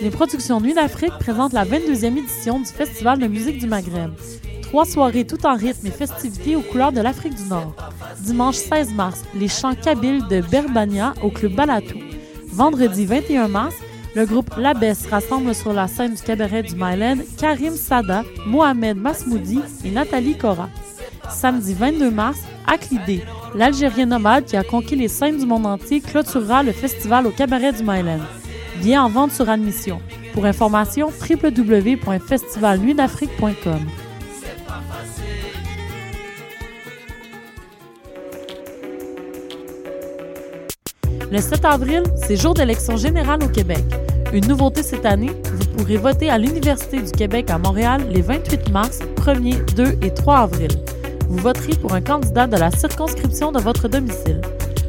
Les productions Nuit d'Afrique présentent la 22e édition du Festival de musique du Maghreb. Trois soirées tout en rythme et festivités aux couleurs de l'Afrique du Nord. Dimanche 16 mars, les chants kabyles de Berbania au club Balatou. Vendredi 21 mars, le groupe Labès rassemble sur la scène du cabaret du Mylène Karim Sada, Mohamed Masmoudi et Nathalie Cora. Samedi 22 mars, Aklidé, l'Algérien nomade qui a conquis les scènes du monde entier, clôturera le festival au cabaret du Mylène. Bien en vente sur admission. Pour information, www.festivalnuitdafrique.com. Le 7 avril, c'est jour d'élection générale au Québec. Une nouveauté cette année, vous pourrez voter à l'Université du Québec à Montréal les 28 mars, 1er, 2 et 3 avril. Vous voterez pour un candidat de la circonscription de votre domicile.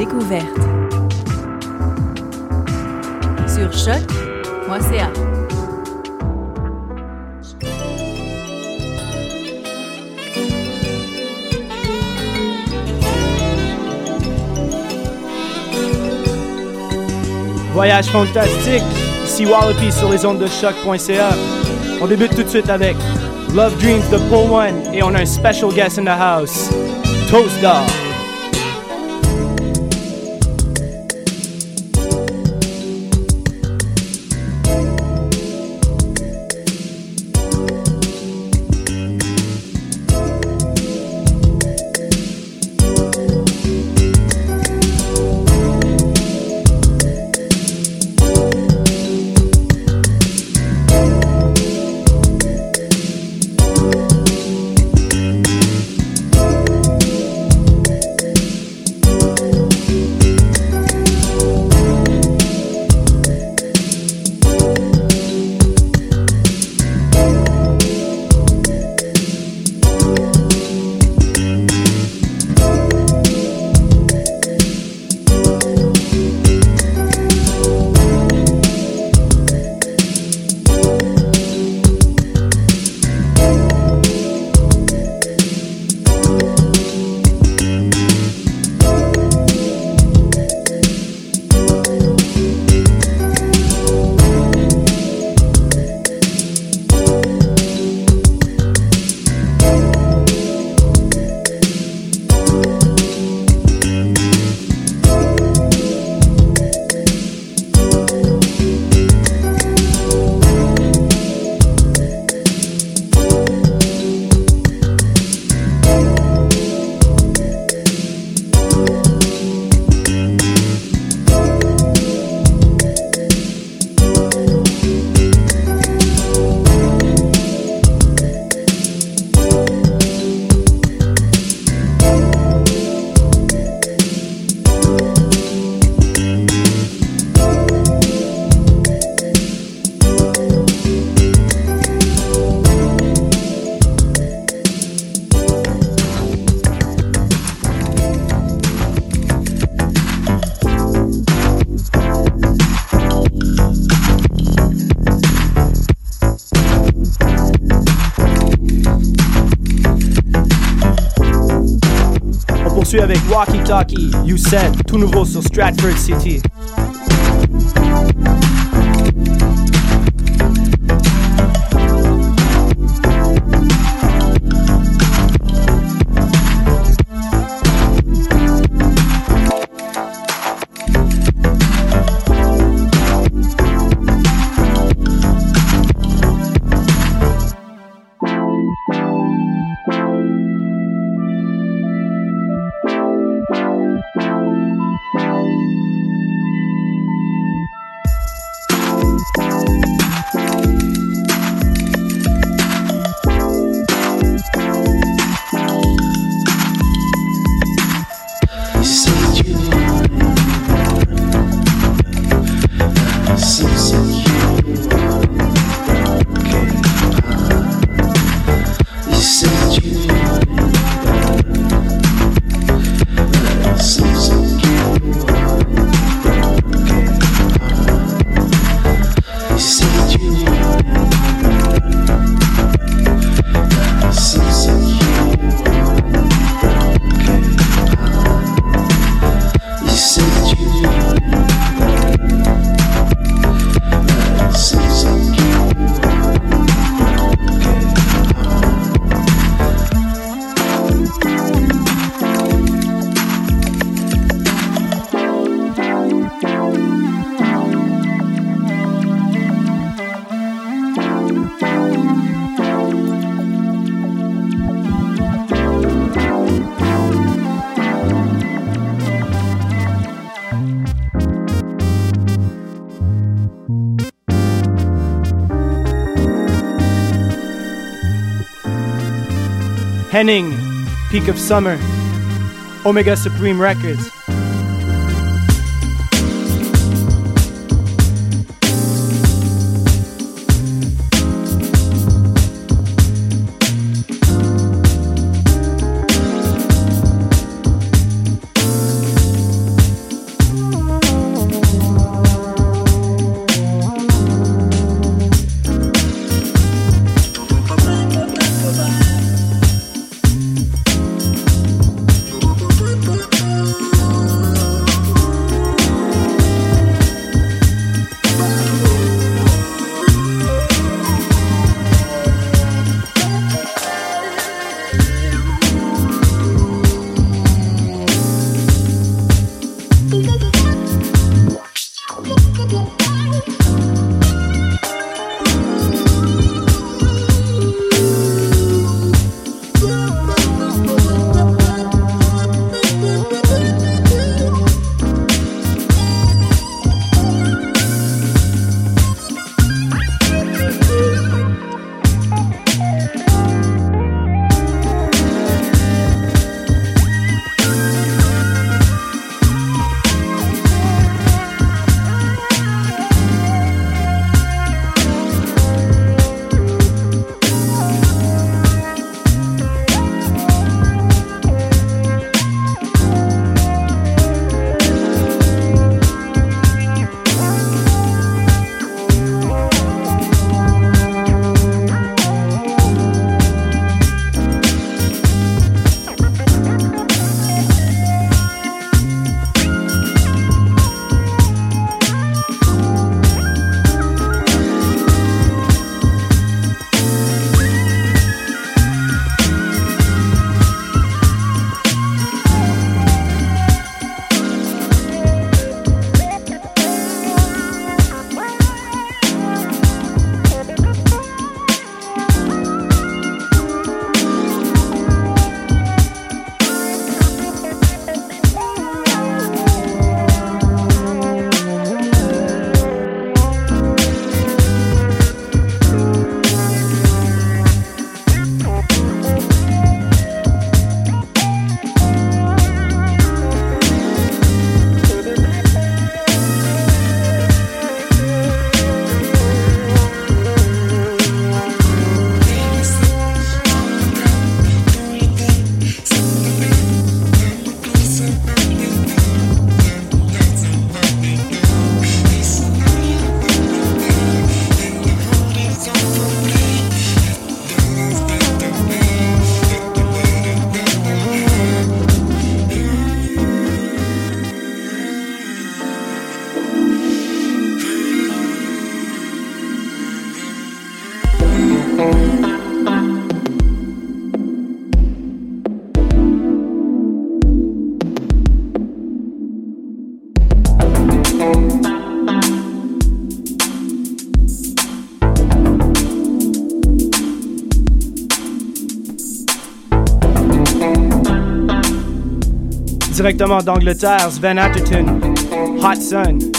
découverte. Sur choc.ca. Voyage fantastique, ici Wallopy sur les ondes de choc.ca. On débute tout de suite avec Love Dreams de Paul One et on a un special guest in the house, Toast Dog. Poursuit avec Walkie Talkie, You Said, tout nouveau sur Stratford City. Henning, Peak of Summer, Omega Supreme Records. Directement d'Angleterre, Sven Atherton, Hot Sun.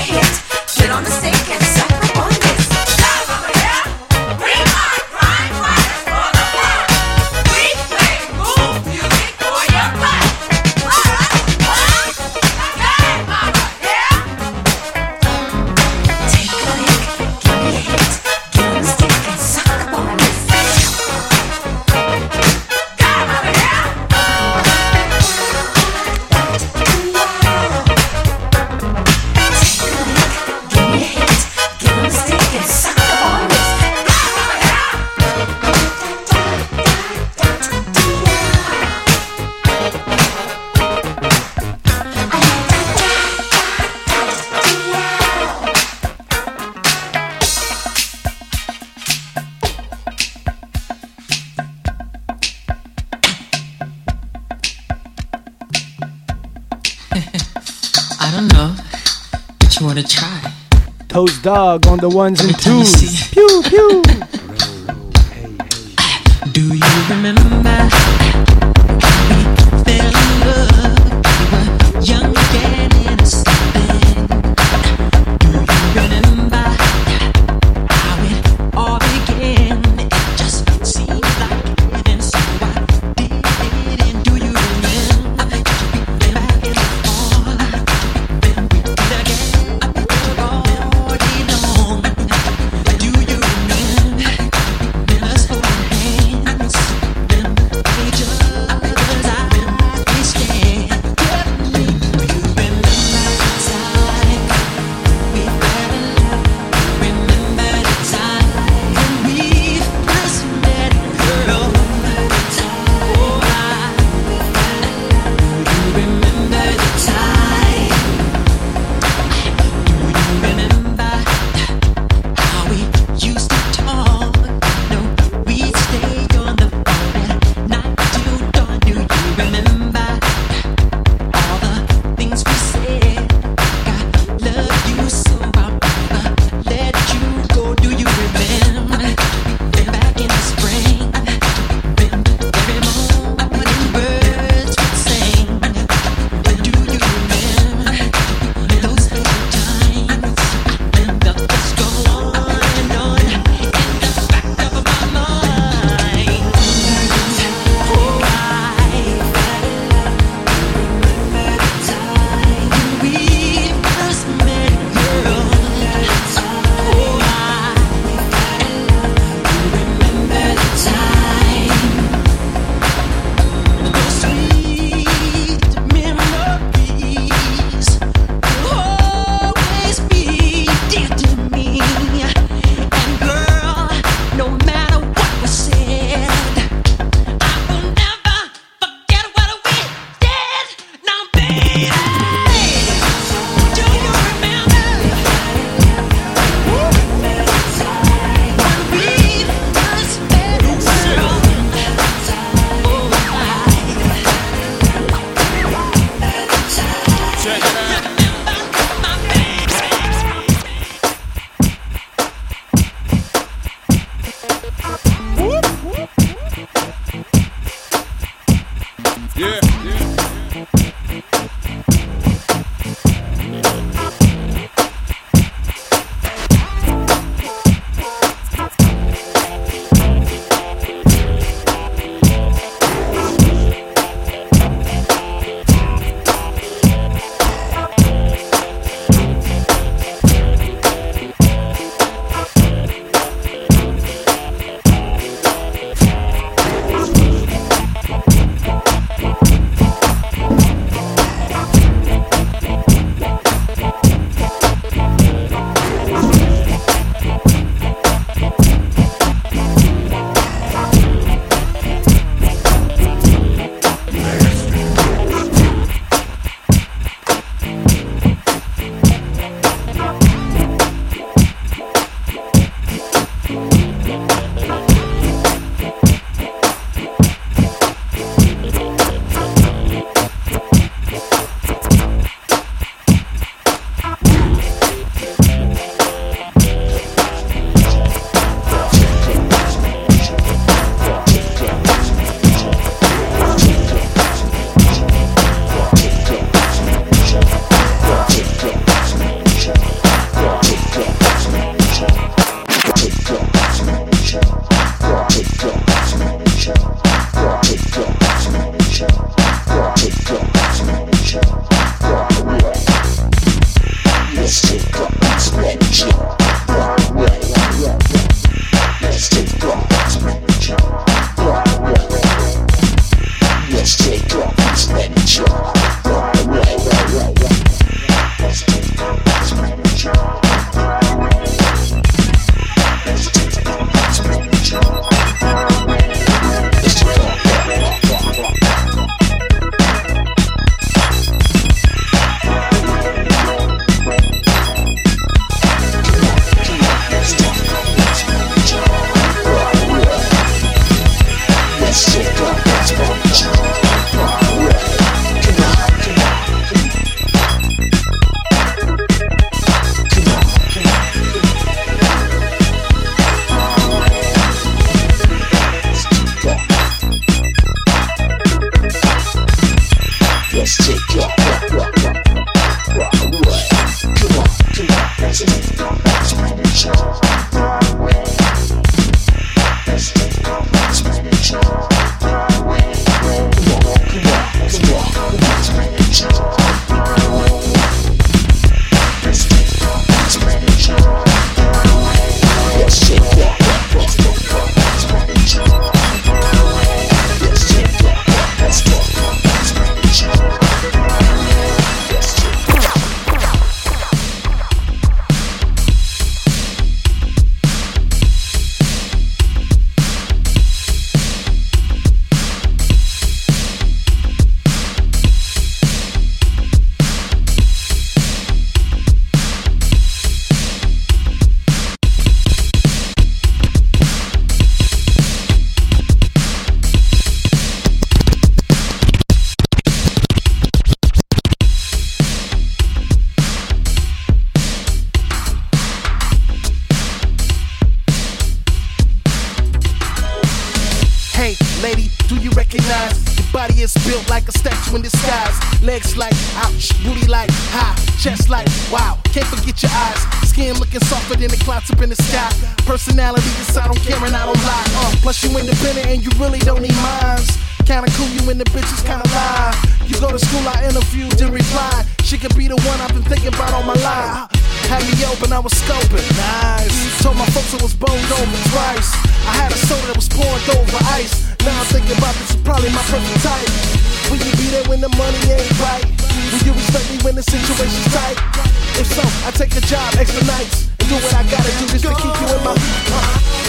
shit. Dog on the ones and twos. Pew, pew. Do you remember? I don't care and I don't lie. Uh, plus you independent and you really don't need minds. Kinda cool, you and the bitches kinda lie. You go to school, I interviewed and replied. She could be the one I've been thinking about all my life. Had me open, I was scoping. Nice. Told my folks it was boned over twice. I had a soda that was poured over ice. Now I'm thinking about this is probably my perfect type. Will you be there when the money ain't right? Will you respect me when the situation's tight? If so, I take a job extra nights and do what I gotta do just to keep you in my. Uh.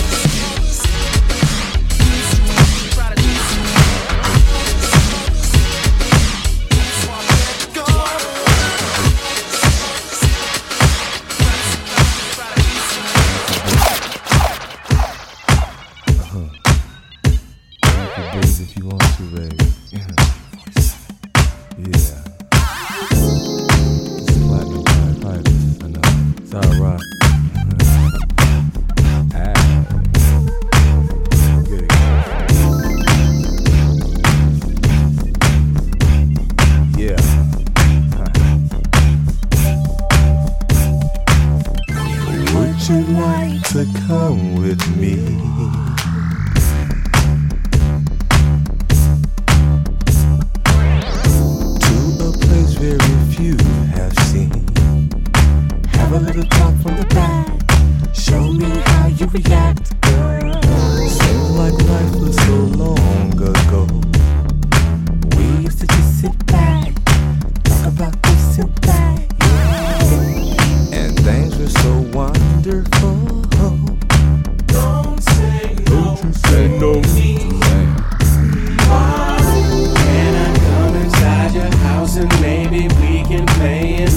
is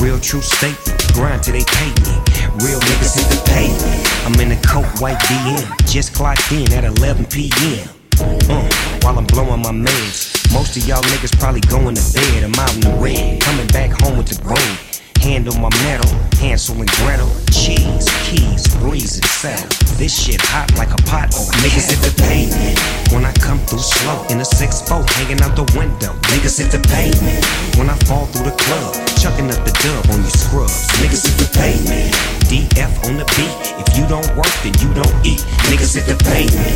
Real true statement, grind till they pay me. Real niggas hit the pavement. I'm in a coat white DM, just clocked in at 11 p.m. Uh, while I'm blowing my meds. Most of y'all niggas probably going to bed. I'm out in the red, coming back home with the bread. Hand on my metal, Hansel and Gretel. Cheese, keys, breeze and settle. This shit hot like a pot. Oh, niggas hit the pavement when I come through slow in a 6-4 hanging out the window. Niggas hit the pavement when I fall through the club, chucking up the dub on you scrubs. Niggas hit the pavement. DF on the beat. If you don't work, then you don't eat. Niggas hit the pavement.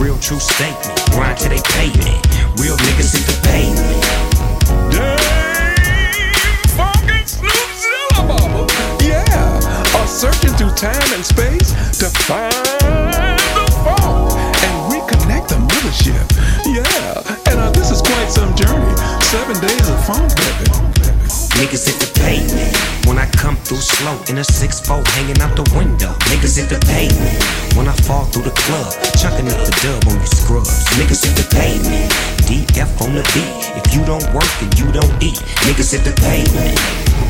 Real true statement. Grind till they pay me. Real niggas hit the pavement. Are searching through time and space to find the phone and reconnect the mothership. Yeah, and uh, this is quite some journey. Seven days of phone baby. Niggas hit the pavement when I come through slow in a 6-4 hanging out the window. Niggas hit the pavement when I fall through the club, chucking up the dub on you scrubs. Niggas hit the pavement, DF on the beat. If you don't work, then you don't eat. Niggas hit the pavement.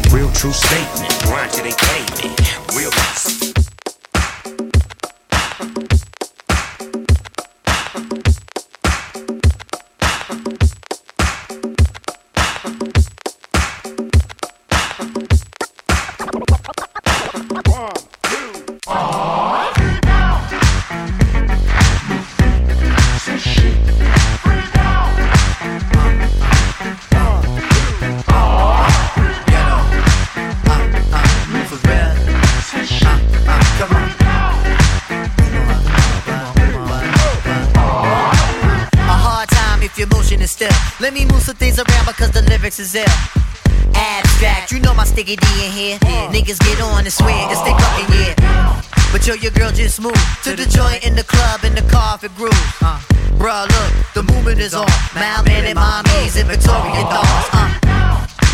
Real true statement, grind till they pay me. Real niggas. Still. Let me move some things around because the lyrics is ill. Abstract, you know my sticky D in here. Niggas get on and swear it's they fucking yeah. But yo, your girl just moved to the joint in the club in the car if it groove. Uh, bruh, look, the movement is on. Mailman and mommies and Victorian dolls. Uh,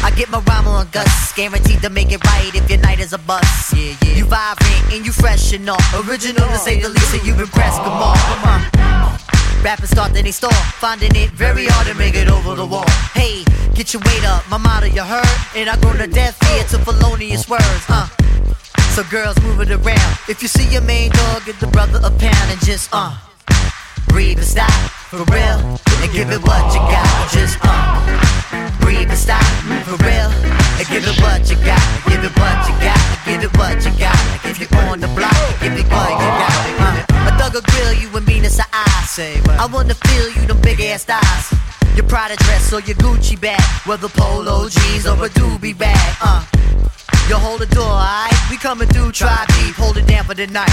I get my rhyme on guts, guaranteed to make it right if your night is a bust. Yeah, yeah. You vibrant and you fresh and all. Original to say the least, and you impressed. Come on, come on. Rappers start then they stall, finding it very hard to make it over the wall. Hey, get your weight up, my motto you heard, and I grown to death ear to felonious words, uh. So girls move it around. If you see your main dog, give the brother a pound and just uh. Breathe and stop, for real, and give it what you got. Just uh. Breathe and stop, for real, and give it what you got. Give it what you got, give it what you got. If you're on the block, give it what you got. Uh. A thug will grill you and mean it's a eye. I wanna feel you, them big ass thighs. Your Prada dress or your Gucci bag, whether polo jeans or a doobie bag. Uh, you hold the door, alright? We coming through, try deep, hold it down for the night.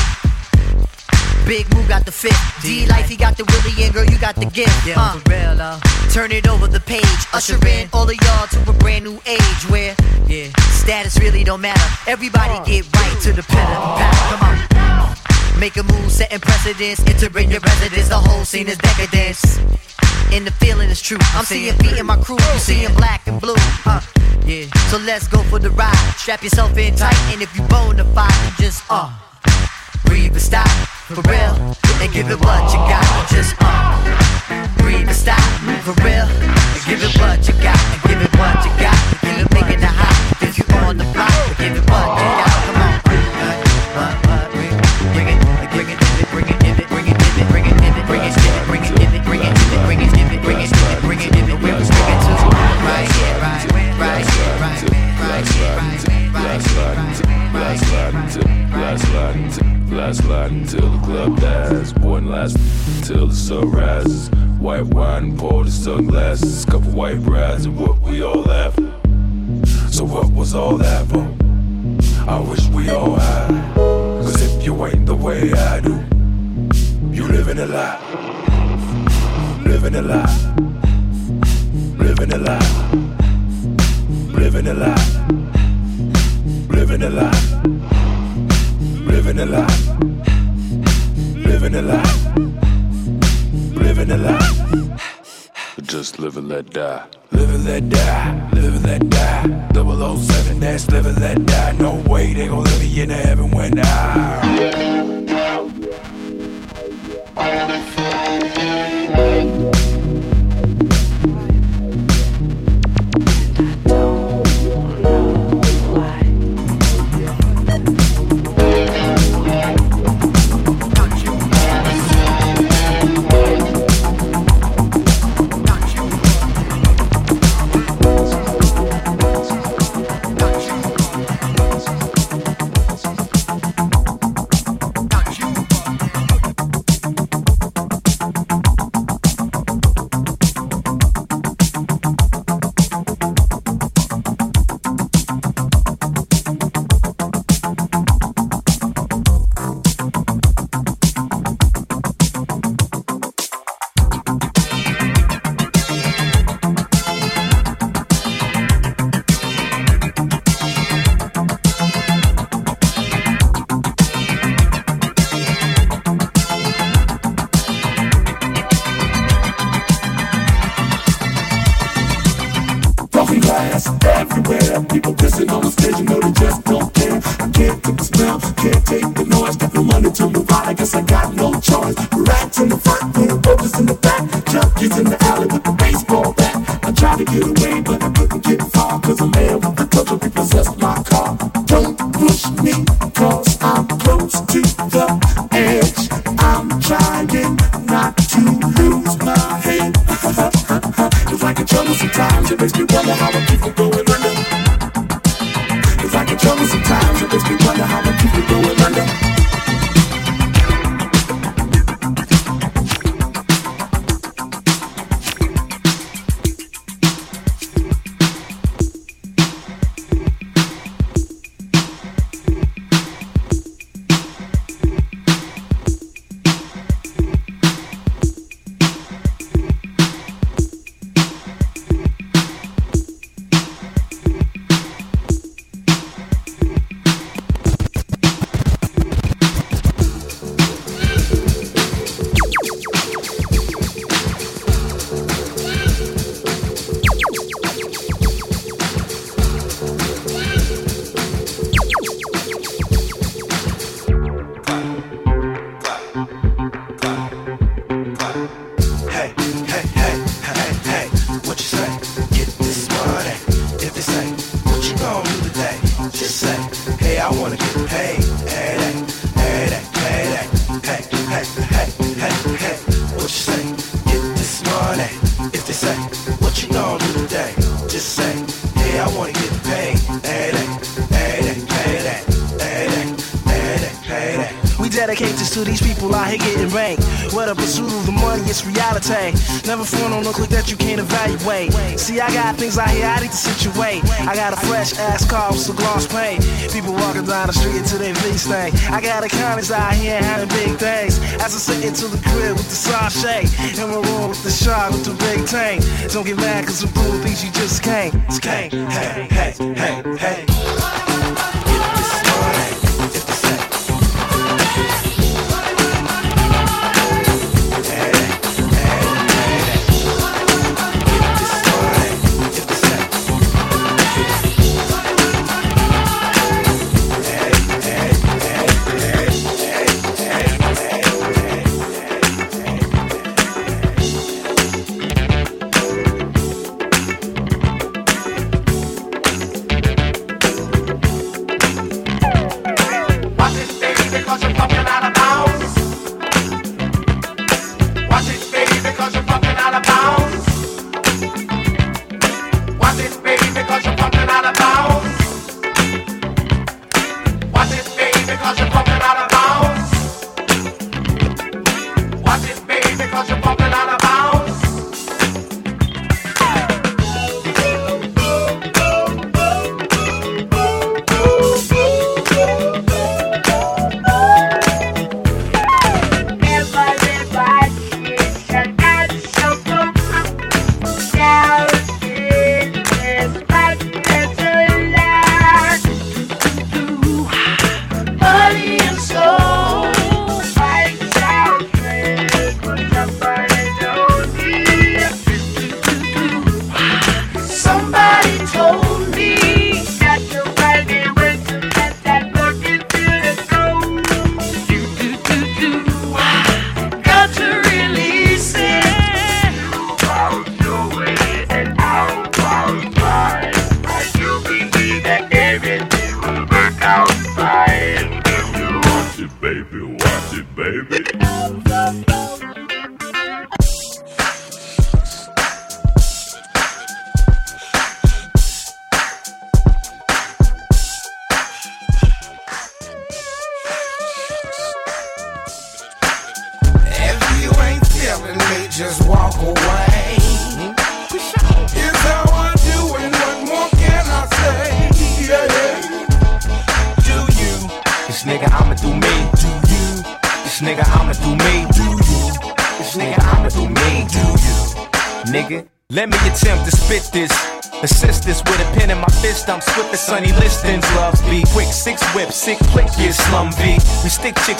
Big Moo got the fit. D Life, he got the Willie, and girl, you got the gift. Yeah, uh, for real, uh. Turn it over the page, usher in all of y'all to a brand new age where, yeah, status really don't matter. Everybody get right to the patter. Come on. Make a move, setting precedence, entering your residence. The whole scene is decadence. And the feeling is true. I'm seeing feet in my crew, you seeing black and blue. Uh, yeah. So let's go for the ride. Strap yourself in tight, and if you bona fide, then just uh, breathe and stop for real, and give it what you got. Just uh, breathe and stop for real, and give it what you got, and give it what you got, out here getting banked. What a pursuit of the money, it's reality. Never front on no click that you can't evaluate. See, I got things out here I need to situate. I got a fresh ass car with some gloss paint. People walking down the street into their V thing. I got accountants out here having big things. As I sit into the crib with the sachet. In my room with the shark with the big tank. Don't get mad cause the fool thinks you just can't. Just can't. Hey, hey, hey, hey.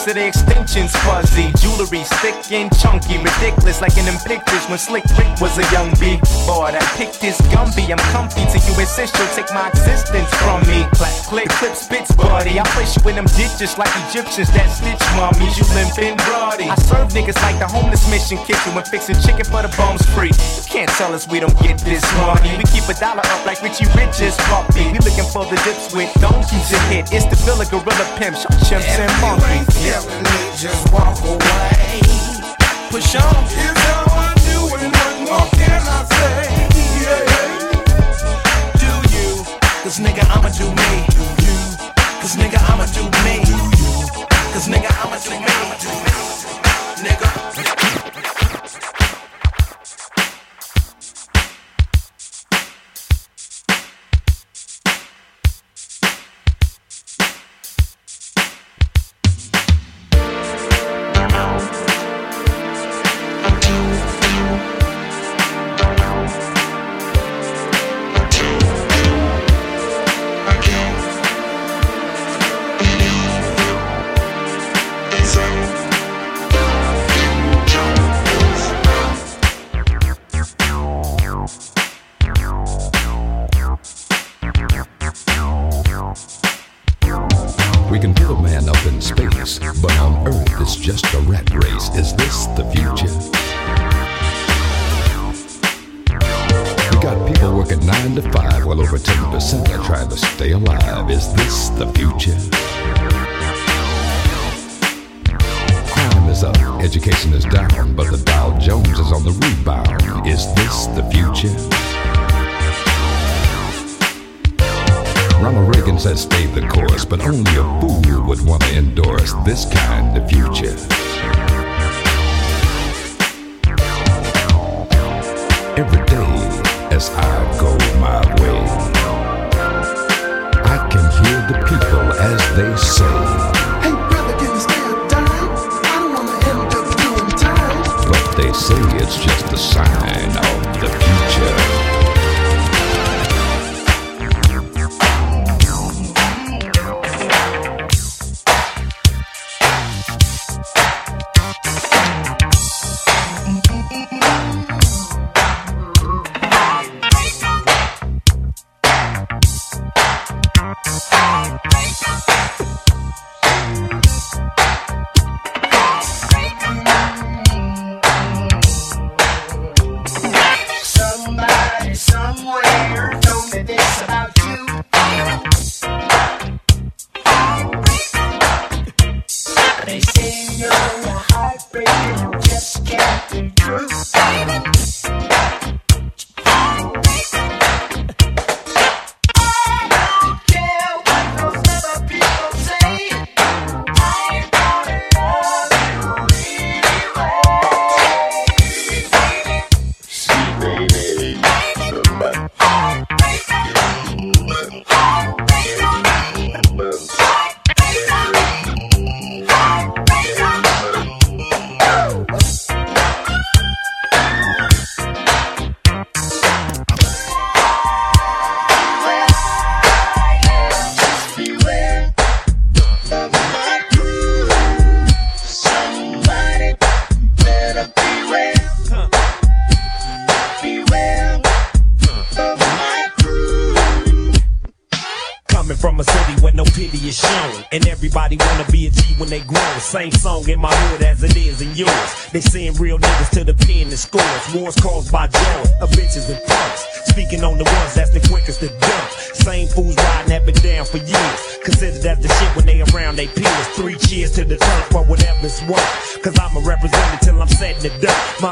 to the extensions fuzzy. Jewelry thick and chunky, ridiculous like in them pictures when Slick Rick was a young just like Egyptians that snitch mommies. You limp and bloody. I serve niggas like the homeless mission kitchen when fixing chicken for the bones free. You can't tell us we don't get this money. We keep a dollar up like Richie Rich is puppy. We looking for the dips with donkeys to hit. It's the Villa Gorilla Pimp, chimps and monkeys. Just walk away. Push on.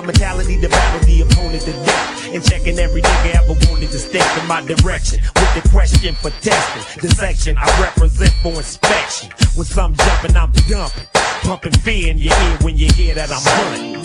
mentality to battle the opponent to death. And checking every nigga ever wanted to step in my direction. With the question for testing, the section I represent for inspection. When some jumping, I'm dumping. Pumping fear in your ear when you hear that I'm hunting.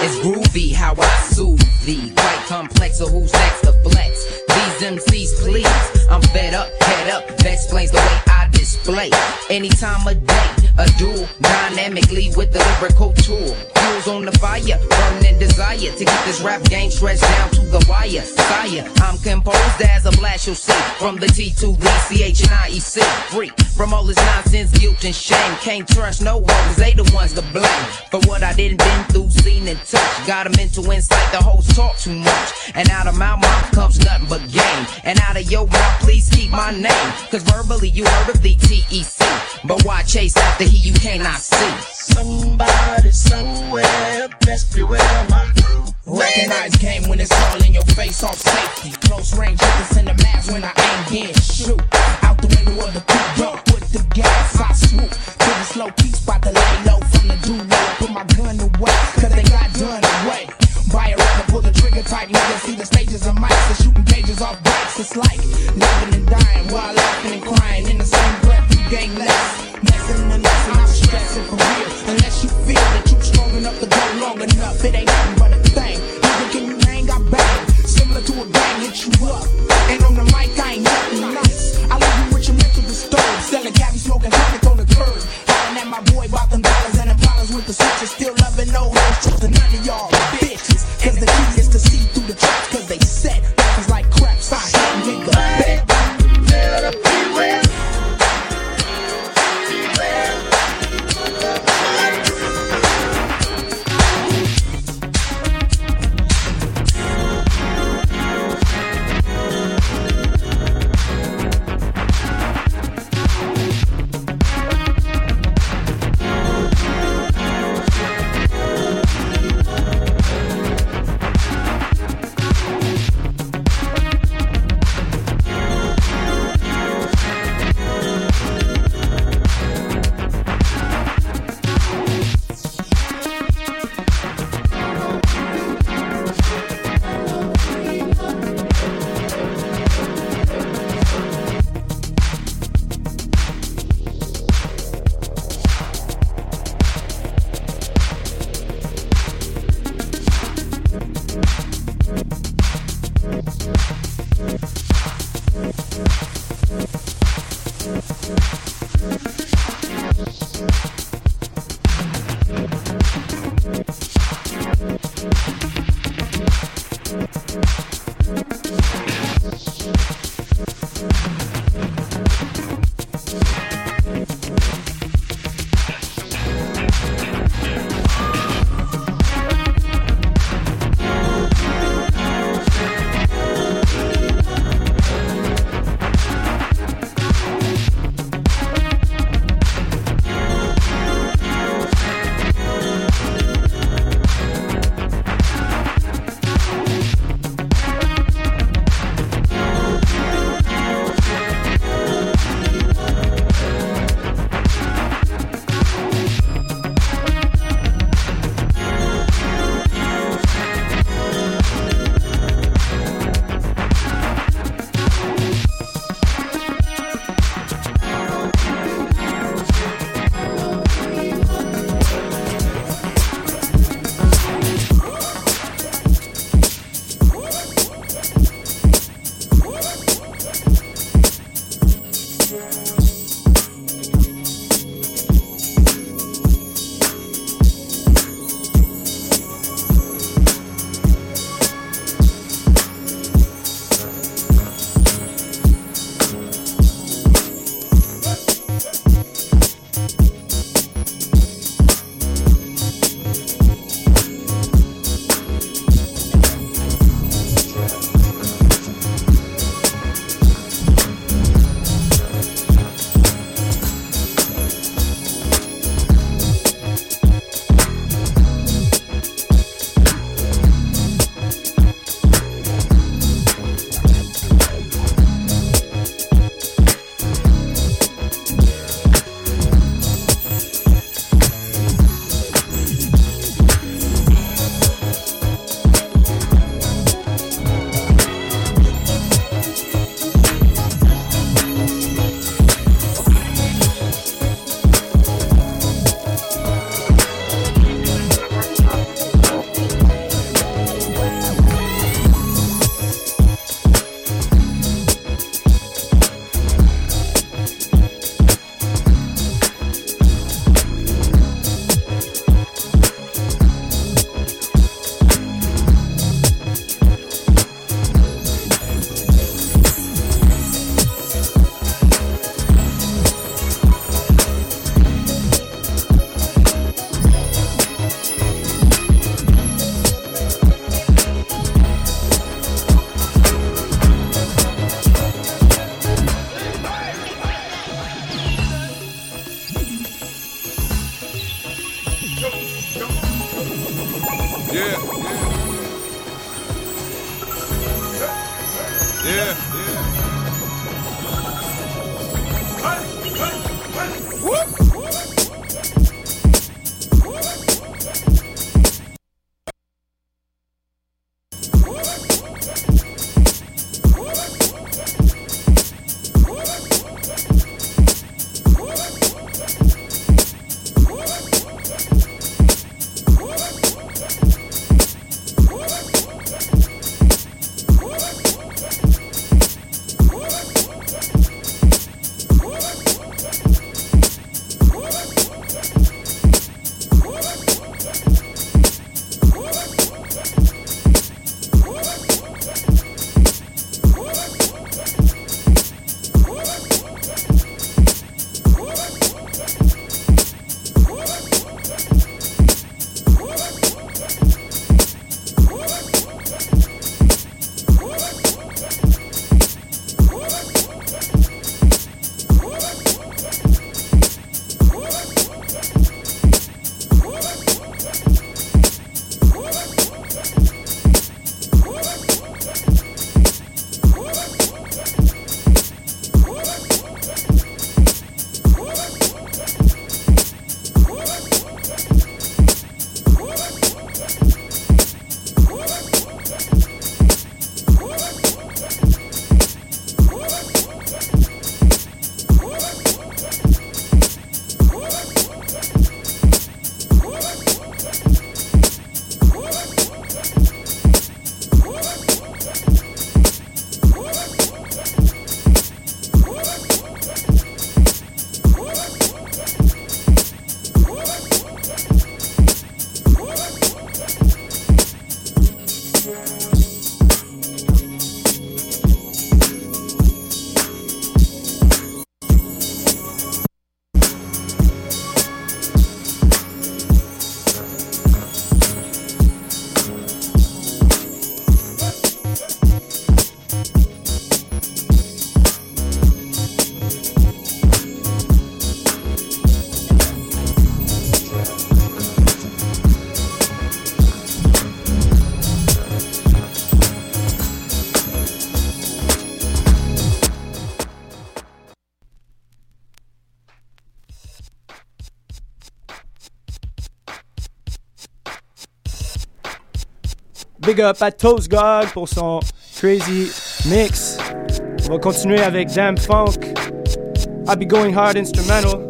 It's groovy how I soothe thee. Quite complex, so who's next to flex? MCs, please. I'm fed up, head up. That explains the way I display. Any time of day, a duel dynamically with the lyrical tool. Fuels on the fire, burning desire to get this rap game stretched down to the wire. Sire, I'm composed as a blast, you'll see. From the T to the CH and IEC. Free from all this nonsense, guilt and shame. Can't trust no one, cause they the ones to blame. For what I didn't been through, seen and touched. Got a mental insight, the hoes talk too much. And out of my mouth comes nothing but game. And out of your mouth, please keep my name. Cause verbally you heard of the TEC. But why chase after he you cannot see? Somebody somewhere, best beware my crew. Recognize game when it's all in your face, off safety. Close range hitters in the mask when I aim again. Shoot out the window of the coupe, dump with the gas. I swoop to the slow key spot to lay low from the duo. Put my gun away, cause they got done away. Buy a record, pull the trigger tight, nigga. See the stages of mics, the shooting cages off bikes. It's like living and dying while laughing and crying in the same breath. You gain less, messing and messing. I'm stressing for real. Unless you feel that you're strong enough to go long enough, it ain't nothing but a thing. Nigga, can you hang? I bang. Similar to a gang, hit you up. And on the mic, I ain't nothing nice. I leave you with your mental disturbed. Selling cabbie, smoking chronic on the curb. Hollering at my boy about them dollars and them problems with the switches. Still loving no hoes, trusting none of y'all Big up à Toast God pour son crazy mix. On va continuer avec Damn Funk. I'll be going hard instrumental.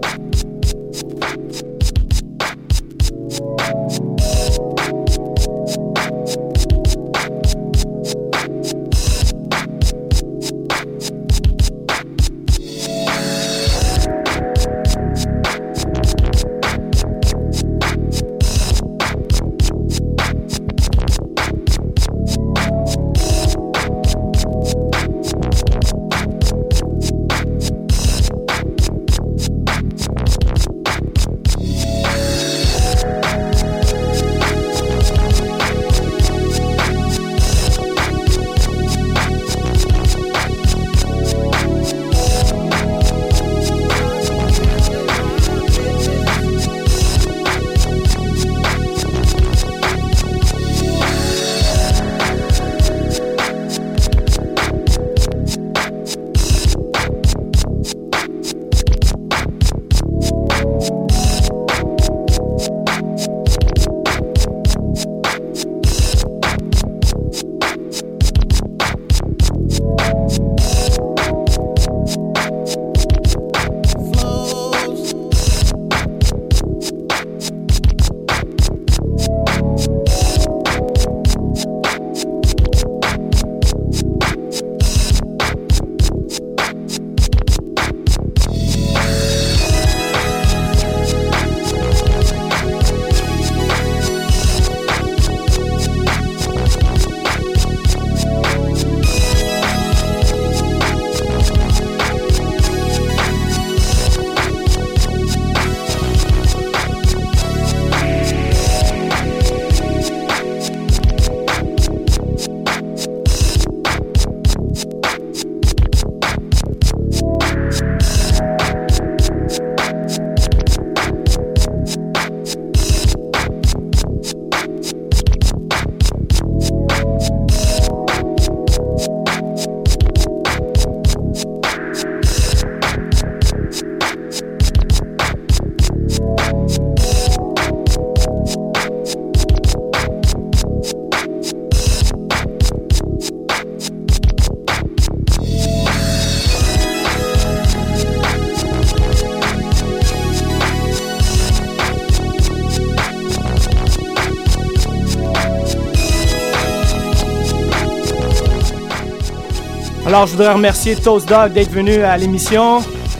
Alors, je voudrais remercier Toast Dog d'être venu à l'émission.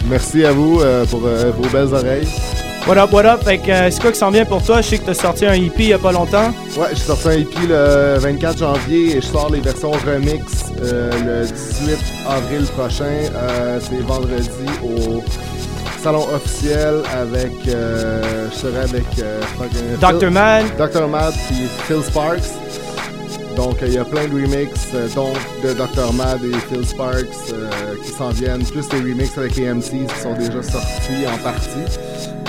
Merci à vous euh, pour euh, vos belles oreilles. What up, what up? Fait que, euh, c'est quoi qui s'en vient pour toi? Je sais que tu as sorti un EP il y a pas longtemps. Ouais, j'ai sorti un EP le 24 janvier et je sors les versions remix le 18 avril prochain. C'est vendredi au salon officiel avec. je serai avec. Dr. Phil- Mad. Dr. Mad puis Phil Sparks. Donc, il y a plein de remixes, euh, dont de Dr. Mad et Phil Sparks euh, qui s'en viennent, plus les remixes avec les MCs qui sont déjà sortis en partie.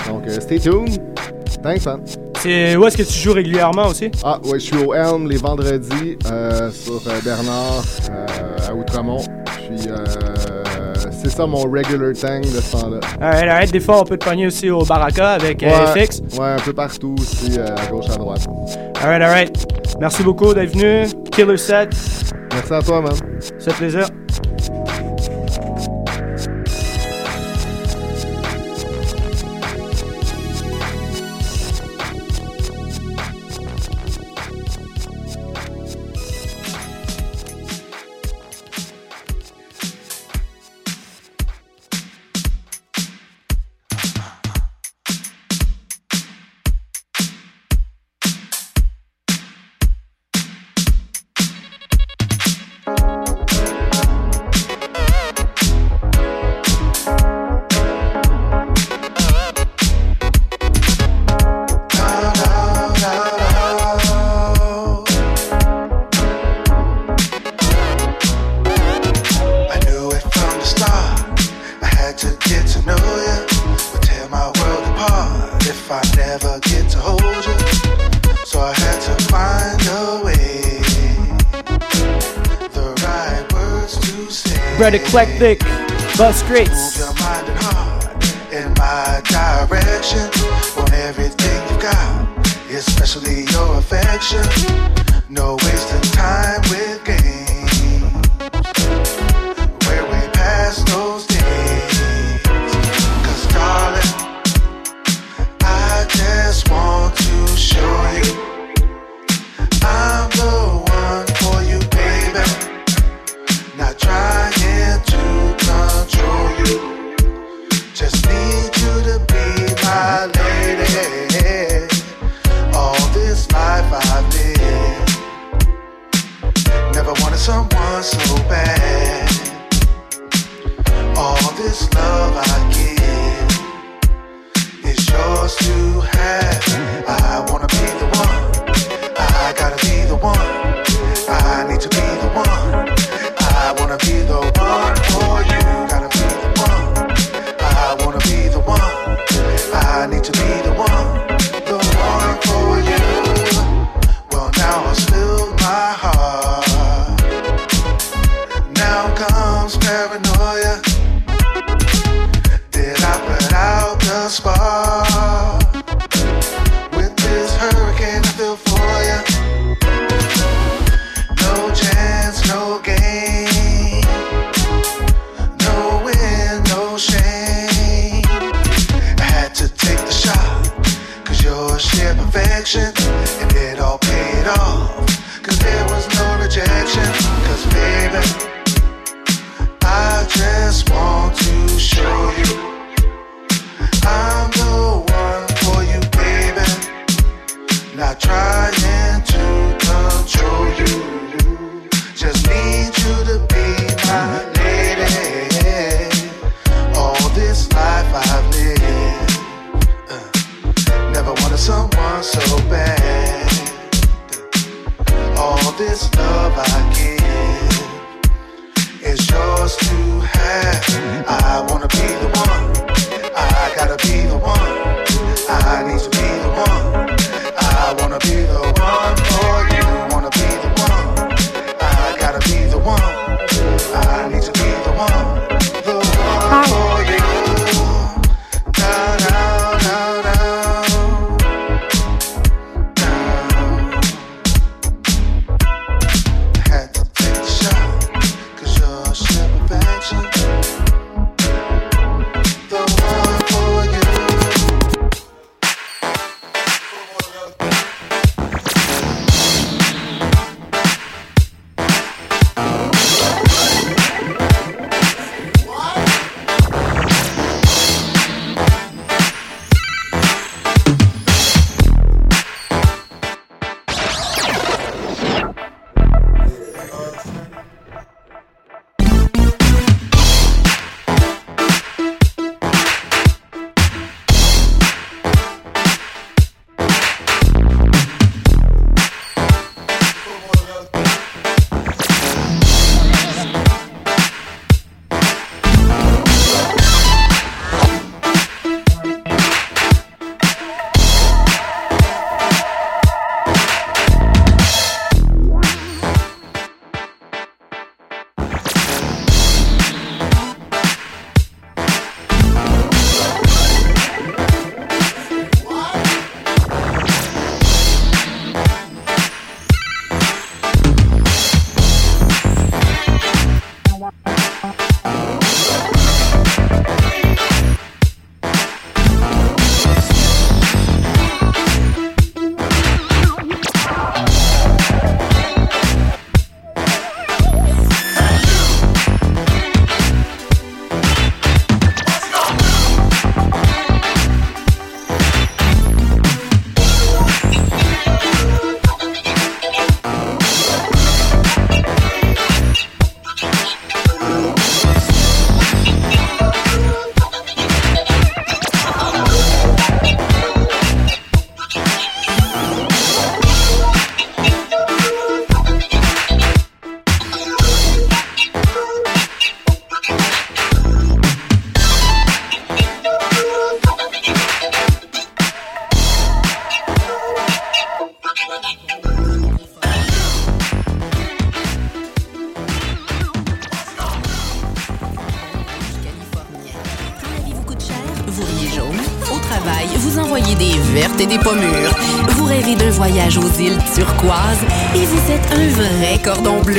Donc, euh, stay tuned. Thanks, man. C'est où est-ce que tu joues régulièrement aussi? Ah, ouais, je suis au Helm les vendredis euh, sur Bernard euh, à Outremont. Puis, euh, c'est ça mon regular tang de ce temps-là. Alright, alright. Des fois, on peut te pogner aussi au Baraka avec Ouais, FX. ouais, un peu partout aussi, à gauche, à droite. Alright, alright. Merci beaucoup d'être venu. Killer set. Merci à toi, man. C'est plaisir. eclectic bus streets. Move your mind and heart in my direction. Want everything you got, especially your affection. No wasting time with